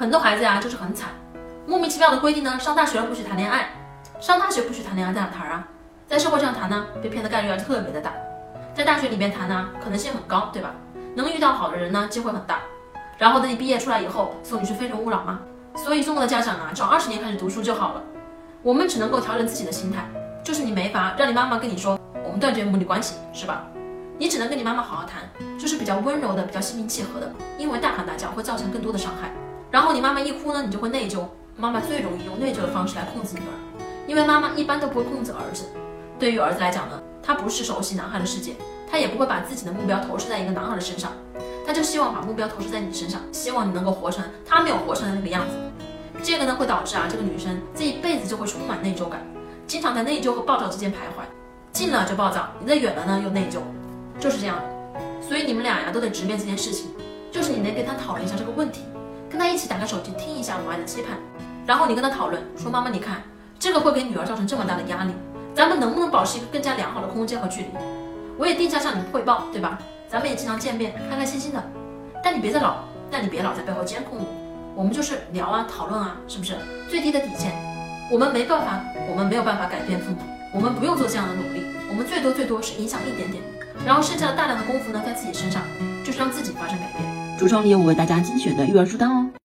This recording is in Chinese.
很多孩子呀就是很惨，莫名其妙的规定呢，上大学了不许谈恋爱，上大学不许谈恋爱在哪谈啊？在社会上谈呢，被骗的概率啊特别的大，在大学里面谈呢，可能性很高，对吧？能遇到好的人呢，机会很大。然后等你毕业出来以后，送你去非诚勿扰吗？所以中国的家长啊，找二十年开始读书就好了。我们只能够调整自己的心态，就是你没法让你妈妈跟你说我们断绝母女关系，是吧？你只能跟你妈妈好好谈，就是比较温柔的，比较心平气和的，因为大喊大叫会造成更多的伤害。然后你妈妈一哭呢，你就会内疚。妈妈最容易用内疚的方式来控制女儿，因为妈妈一般都不会控制儿子。对于儿子来讲呢，他不是熟悉男孩的世界，他也不会把自己的目标投射在一个男孩的身上，他就希望把目标投射在你身上，希望你能够活成他没有活成的那个样子。这个呢会导致啊，这个女生这一辈子就会充满内疚感，经常在内疚和暴躁之间徘徊，近了就暴躁，离得远了呢又内疚，就是这样。所以你们俩呀都得直面这件事情，就是你得跟他讨论一下这个问题。跟他一起打开手机听一下母爱的期盼，然后你跟他讨论说：“妈妈，你看这个会给女儿造成这么大的压力，咱们能不能保持一个更加良好的空间和距离？我也定下向你汇报，对吧？咱们也经常见面，开开心心的。但你别再老，但你别老在背后监控我。我们就是聊啊，讨论啊，是不是？最低的底线，我们没办法，我们没有办法改变父母，我们不用做这样的努力，我们最多最多是影响一点点，然后剩下的大量的功夫呢，在自己身上，就是让自己发生改变。橱窗里有我为大家精选的育儿书单哦。